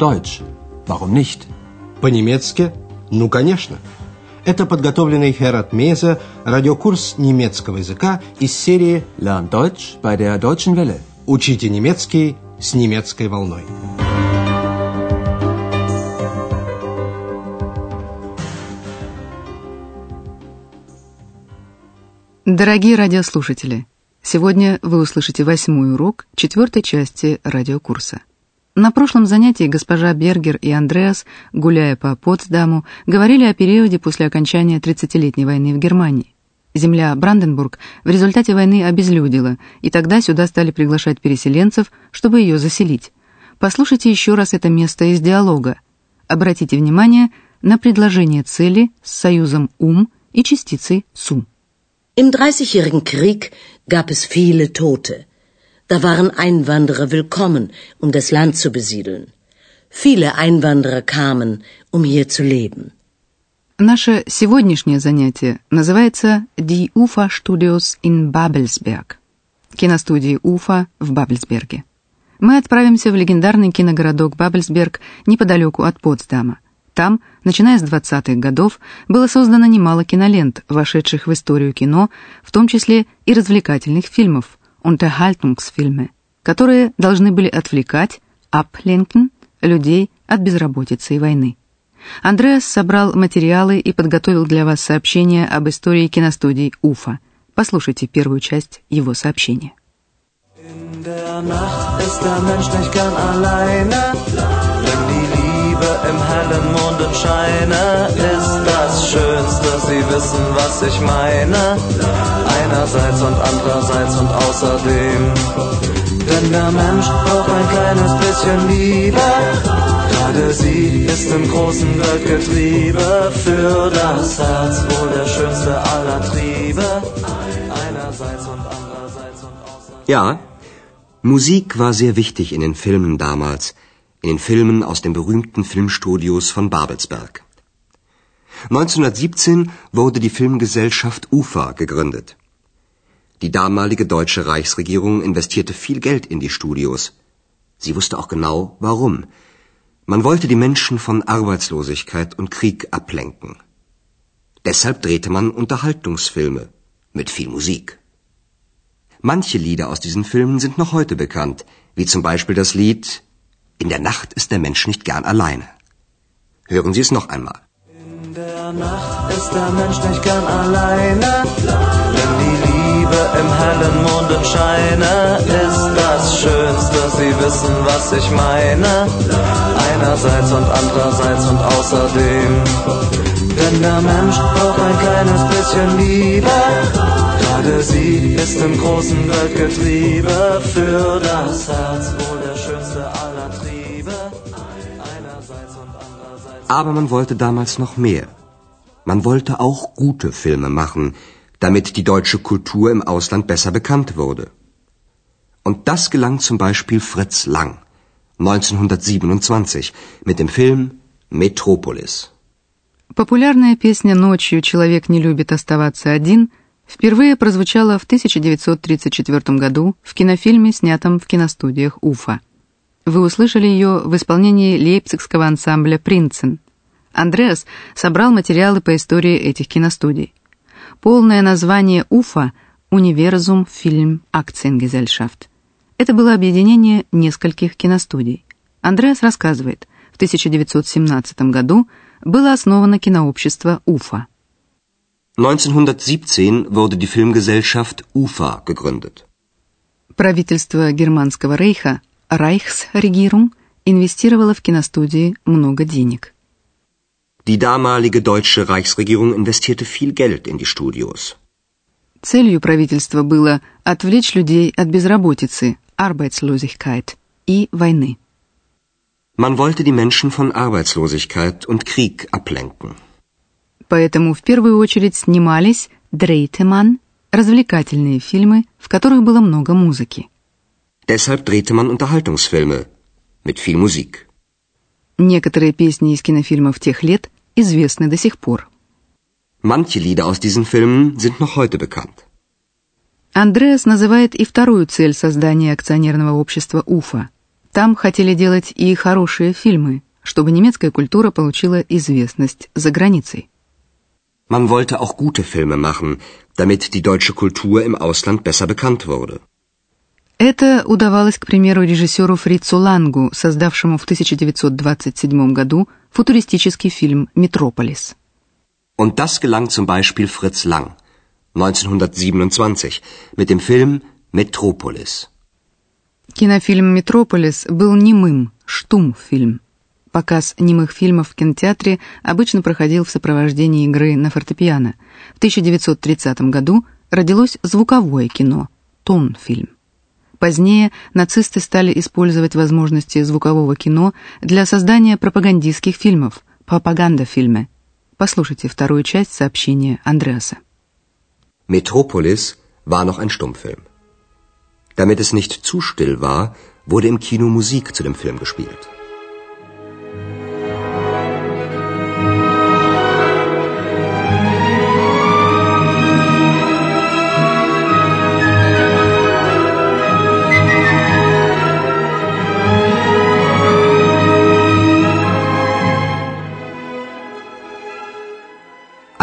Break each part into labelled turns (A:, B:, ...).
A: Deutsch. Warum nicht?
B: По-немецки? Ну, конечно. Это подготовленный Херат Меза радиокурс немецкого языка из серии
A: Lern Deutsch bei der Deutschen Welle.
B: «Учите немецкий с немецкой волной».
C: Дорогие радиослушатели, сегодня вы услышите восьмой урок четвертой части радиокурса. На прошлом занятии госпожа Бергер и Андреас, гуляя по Потсдаму, говорили о периоде после окончания 30-летней войны в Германии. Земля Бранденбург в результате войны обезлюдила, и тогда сюда стали приглашать переселенцев, чтобы ее заселить. Послушайте еще раз это место из диалога. Обратите внимание на предложение цели с союзом «ум» и частицей «сум».
D: Im Dreißigjährigen Krieg gab es viele Tote. Da waren Einwanderer willkommen, um das Land zu besiedeln. Viele Einwanderer kamen, um hier zu leben.
C: Наше сегодняшнее занятие называется Die UFA Studios in Babelsberg. Киностудии Уфа в Бабельсберге. Мы отправимся в легендарный киногородок Бабельсберг неподалеку от Потсдама – там, начиная с 20-х годов, было создано немало кинолент, вошедших в историю кино, в том числе и развлекательных фильмов, Unterhaltungsfilme, которые должны были отвлекать, ablenken, людей от безработицы и войны. Андреас собрал материалы и подготовил для вас сообщение об истории киностудий Уфа. Послушайте первую часть его сообщения. Ist
E: das Schönste. Sie wissen, was ich meine. Einerseits und andererseits und außerdem. Denn der Mensch braucht ein kleines bisschen Liebe. Gerade sie ist im großen Weltgetriebe für das Herz wohl der schönste aller Triebe. Einerseits und andererseits und außerdem.
F: Ja, Musik war sehr wichtig in den Filmen damals in den Filmen aus den berühmten Filmstudios von Babelsberg. 1917 wurde die Filmgesellschaft UFA gegründet. Die damalige deutsche Reichsregierung investierte viel Geld in die Studios. Sie wusste auch genau, warum. Man wollte die Menschen von Arbeitslosigkeit und Krieg ablenken. Deshalb drehte man Unterhaltungsfilme mit viel Musik. Manche Lieder aus diesen Filmen sind noch heute bekannt, wie zum Beispiel das Lied in der Nacht ist der Mensch nicht gern alleine. Hören Sie es noch einmal.
E: In der Nacht ist der Mensch nicht gern alleine, Liebe im hellen Mondenscheine ist das Schönste. Sie wissen, was ich meine. Einerseits und andererseits und außerdem. Denn der Mensch braucht ein kleines bisschen Liebe. Gerade sie ist im großen Weltgetriebe für das Herz wohl der schönste aller Triebe.
F: Aber man wollte damals noch mehr. Man wollte auch gute Filme machen, damit die deutsche Kultur im Ausland besser bekannt wurde. Und das gelang zum Beispiel Fritz Lang 1927 mit dem Film Metropolis.
C: Популярная песня «Ночью человек не любит оставаться один» впервые прозвучала в 1934 году в кинофильме, снятом в киностудиях Уфа. Вы услышали ее в исполнении лейпцигского ансамбля «Принцен». Андреас собрал материалы по истории этих киностудий. Полное название Уфа – Универсум Фильм Акциенгезельшафт. Это было объединение нескольких киностудий. Андреас рассказывает, в 1917 году было основано кинообщество Уфа.
F: 1917 wurde die Filmgesellschaft UFA gegründet.
C: Правительство Германского рейха, Reichsregierung, инвестировало в киностудии много денег.
F: Die damalige deutsche Reichsregierung investierte viel Geld in die Studios.
C: Целью правительства было отвлечь людей от безработицы, Arbeitslosigkeit, и войны.
F: Man wollte die Menschen von Arbeitslosigkeit und Krieg ablenken.
C: Поэтому в первую очередь снимались Дрейтеман, развлекательные фильмы, в которых было много музыки.
F: Deshalb drehte man Unterhaltungsfilme mit viel Musik.
C: Некоторые песни из кинофильмов тех лет известны до сих пор.
F: Manche Lieder aus diesen Filmen sind noch heute bekannt.
C: Андреас называет и вторую цель создания акционерного общества УФА. Там хотели делать и хорошие фильмы, чтобы немецкая культура получила известность за границей.
F: Man wollte auch gute Filme machen, damit die deutsche Kultur im Ausland besser bekannt wurde.
C: Это удавалось, к примеру, режиссеру Фрицу Лангу, создавшему в 1927 году футуристический фильм «Метрополис».
F: Und das gelang zum Beispiel Fritz Lang 1927 mit dem Film Metropolis.
C: Кинофильм «Метрополис» был немым, штум-фильм. Показ немых фильмов в кинотеатре обычно проходил в сопровождении игры на фортепиано. В 1930 году родилось звуковое кино, тон-фильм. Позднее нацисты стали использовать возможности звукового кино для создания пропагандистских фильмов, пропаганда-фильмы. Послушайте вторую часть сообщения Андреаса.
F: Metropolis war noch ein Stummfilm. Damit es nicht zu still war, wurde im Kino Musik zu dem Film gespielt.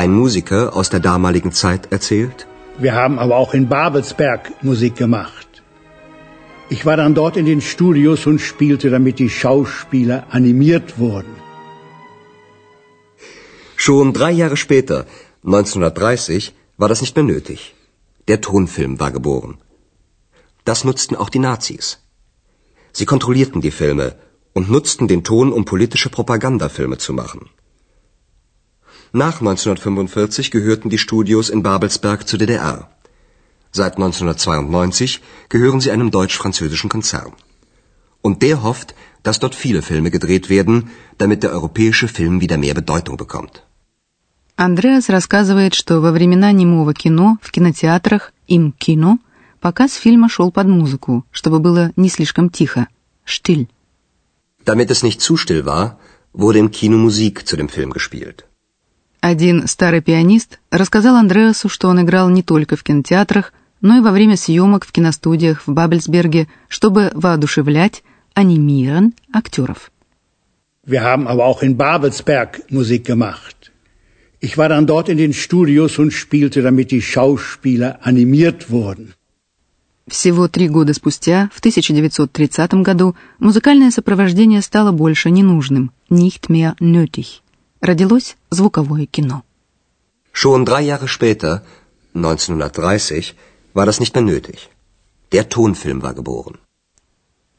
F: Ein Musiker aus der damaligen Zeit erzählt,
G: Wir haben aber auch in Babelsberg Musik gemacht. Ich war dann dort in den Studios und spielte, damit die Schauspieler animiert wurden.
F: Schon drei Jahre später, 1930, war das nicht mehr nötig. Der Tonfilm war geboren. Das nutzten auch die Nazis. Sie kontrollierten die Filme und nutzten den Ton, um politische Propagandafilme zu machen. Nach 1945 gehörten die Studios in Babelsberg zur DDR. Seit 1992 gehören sie einem deutsch-französischen Konzern. Und der hofft, dass dort viele Filme gedreht werden, damit der europäische Film wieder mehr Bedeutung bekommt.
C: Андреас рассказывает, что во времена немого кино в кинотеатрах им кино показ фильма шел под музыку, чтобы было не слишком тихо. Штиль.
F: Damit es nicht zu still war, wurde im Kino Musik zu dem Film gespielt.
C: Один старый пианист рассказал Андреасу, что он играл не только в кинотеатрах, но и во время съемок в киностудиях в Бабельсберге, чтобы воодушевлять, анимирован актеров.
G: Wir haben aber auch in Babelsberg Musik gemacht. Ich war dann dort in den Studios und spielte, damit die Schauspieler animiert wurden.
C: Всего три года спустя, в 1930 году, музыкальное сопровождение стало больше ненужным, nicht mehr nötig. Родилось звуковое кино.
F: Schon drei Jahre später, 1930, war das nicht mehr nötig. Der Tonfilm war geboren.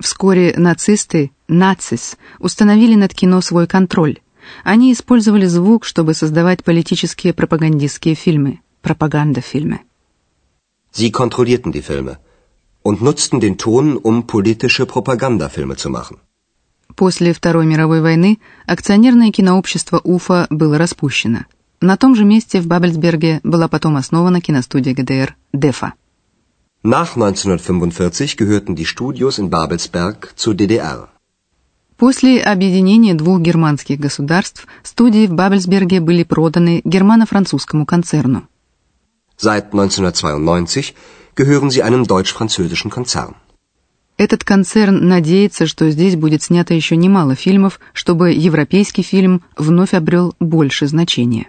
C: Вскоре нацисты, нацис, установили над кино свой контроль. Они использовали звук, чтобы создавать политические пропагандистские фильмы, пропагандафильмы.
F: Sie kontrollierten die Filme und nutzten den Ton, um politische Propagandafilme zu machen.
C: После Второй мировой войны акционерное кинообщество Уфа было распущено. На том же месте в Бабельсберге была потом основана киностудия ГДР «Дефа».
F: Nach 1945 gehörten die Studios in Babelsberg zur DDR.
C: После объединения двух германских государств студии в Бабельсберге были проданы германо-французскому концерну.
F: Seit 1992 gehören sie einem deutsch-französischen Konzern.
C: Этот концерн надеется, что здесь будет снято еще немало фильмов, чтобы европейский фильм вновь обрел больше значения.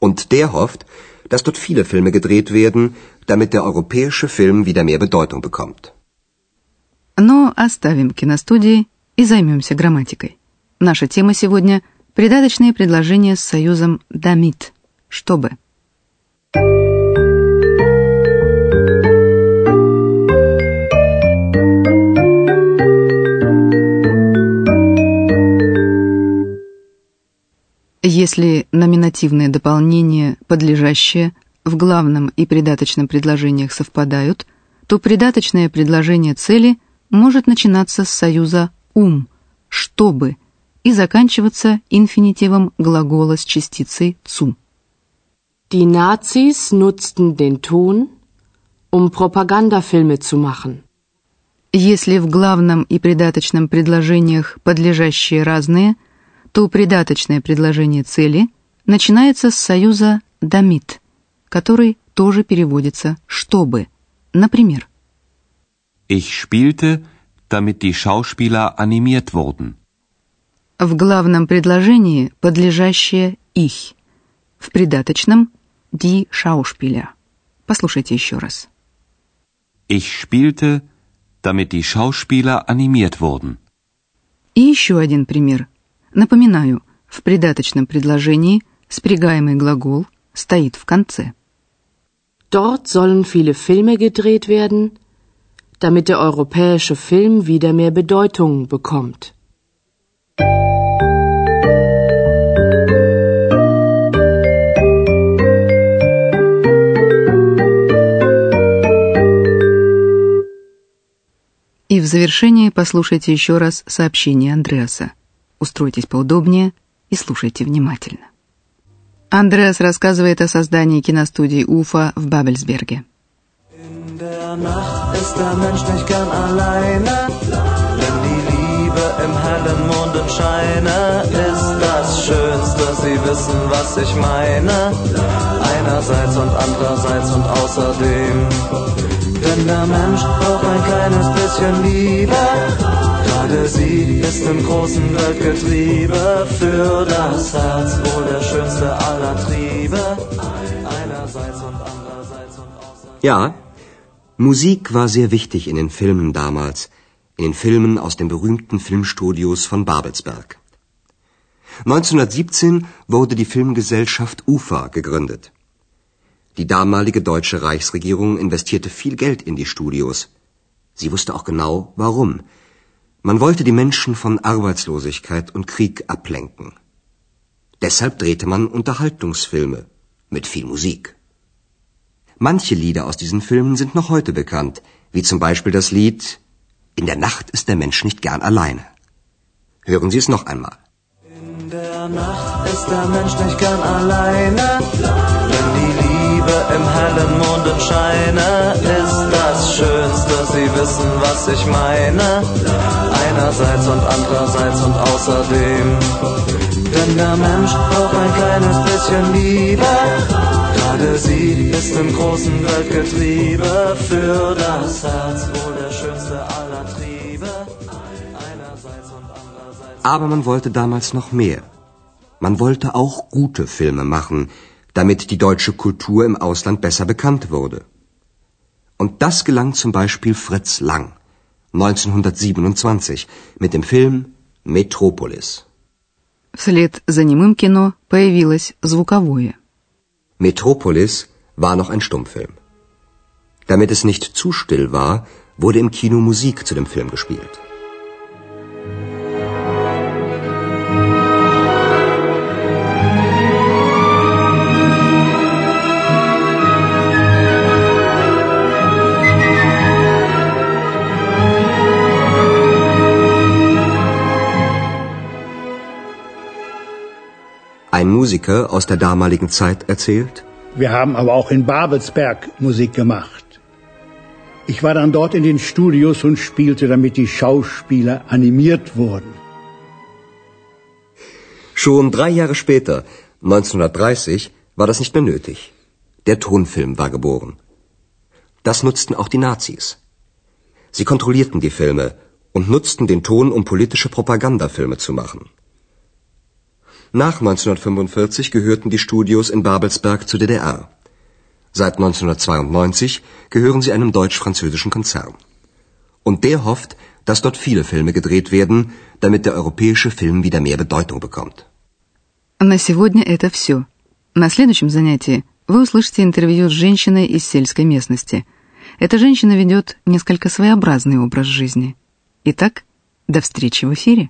F: Und der hofft, dass dort viele Filme gedreht werden, damit der europäische Film wieder mehr Bedeutung bekommt.
C: Но оставим киностудии и займемся грамматикой. Наша тема сегодня – придаточные предложения с союзом «damit» – «чтобы». Если номинативные дополнения, подлежащие, в главном и придаточном предложениях совпадают, то придаточное предложение цели может начинаться с союза «ум» – «чтобы» и заканчиваться инфинитивом глагола с частицей «цу».
H: Die Nazis nutzten den Ton, um Propagandafilme zu machen.
C: Если в главном и придаточном предложениях подлежащие разные, то придаточное предложение цели начинается с союза «damit», который тоже переводится «чтобы». Например,
I: Ich spielte,
A: damit die Schauspieler animiert wurden.
C: В главном предложении подлежащее «ich», в придаточном «die Schauspieler». Послушайте еще раз.
A: Ich spielte, damit die Schauspieler animiert wurden.
C: И еще один пример. Напоминаю, в придаточном предложении спрягаемый глагол стоит в конце.
H: Dort sollen viele Filme gedreht werden, damit der europäische Film wieder mehr Bedeutung bekommt.
C: И в завершение послушайте еще раз сообщение Андреаса. Устройтесь поудобнее и слушайте внимательно. Андреас рассказывает о создании киностудии Уфа в Бабельсберге.
E: Denn der Mensch braucht ein kleines bisschen Liebe, gerade sie ist im großen Weltgetriebe, für das Herz wohl der schönste aller Triebe, einerseits und andererseits und außerdem.
F: Ja, Musik war sehr wichtig in den Filmen damals, in den Filmen aus den berühmten Filmstudios von Babelsberg. 1917 wurde die Filmgesellschaft UFA gegründet. Die damalige deutsche Reichsregierung investierte viel Geld in die Studios. Sie wusste auch genau, warum. Man wollte die Menschen von Arbeitslosigkeit und Krieg ablenken. Deshalb drehte man Unterhaltungsfilme mit viel Musik. Manche Lieder aus diesen Filmen sind noch heute bekannt, wie zum Beispiel das Lied In der Nacht ist der Mensch nicht gern alleine. Hören Sie es noch einmal.
E: In der Nacht ist der Mensch nicht gern alleine, wenn die Liebe im hellen Mondenscheine ist das Schönste, sie wissen, was ich meine, einerseits und andererseits und außerdem. Denn der Mensch braucht ein kleines bisschen Liebe, gerade sie ist im großen Weltgetriebe, für das Herz wohl der schönste aller Triebe.
F: Aber man wollte damals noch mehr. Man wollte auch gute Filme machen, damit die deutsche Kultur im Ausland besser bekannt wurde. Und das gelang zum Beispiel Fritz Lang 1927 mit dem Film Metropolis.
C: Вслед за немым кино появилось звуковое.
F: Metropolis war noch ein Stummfilm. Damit es nicht zu still war, wurde im Kino Musik zu dem Film gespielt. Musiker aus der damaligen Zeit erzählt,
G: Wir haben aber auch in Babelsberg Musik gemacht. Ich war dann dort in den Studios und spielte, damit die Schauspieler animiert wurden.
F: Schon drei Jahre später, 1930, war das nicht mehr nötig. Der Tonfilm war geboren. Das nutzten auch die Nazis. Sie kontrollierten die Filme und nutzten den Ton, um politische Propagandafilme zu machen. Nach 1945 gehörten die Studios in Babelsberg zur DDR. Seit 1992 gehören sie einem deutsch-französischen Konzern. Und der hofft, dass dort viele Filme gedreht werden, damit der europäische Film wieder mehr Bedeutung bekommt.
C: На сегодня это все. На следующем занятии вы услышите интервью с женщиной из сельской местности. Эта женщина ведет несколько своеобразный образ жизни. Итак, до встречи в эфире.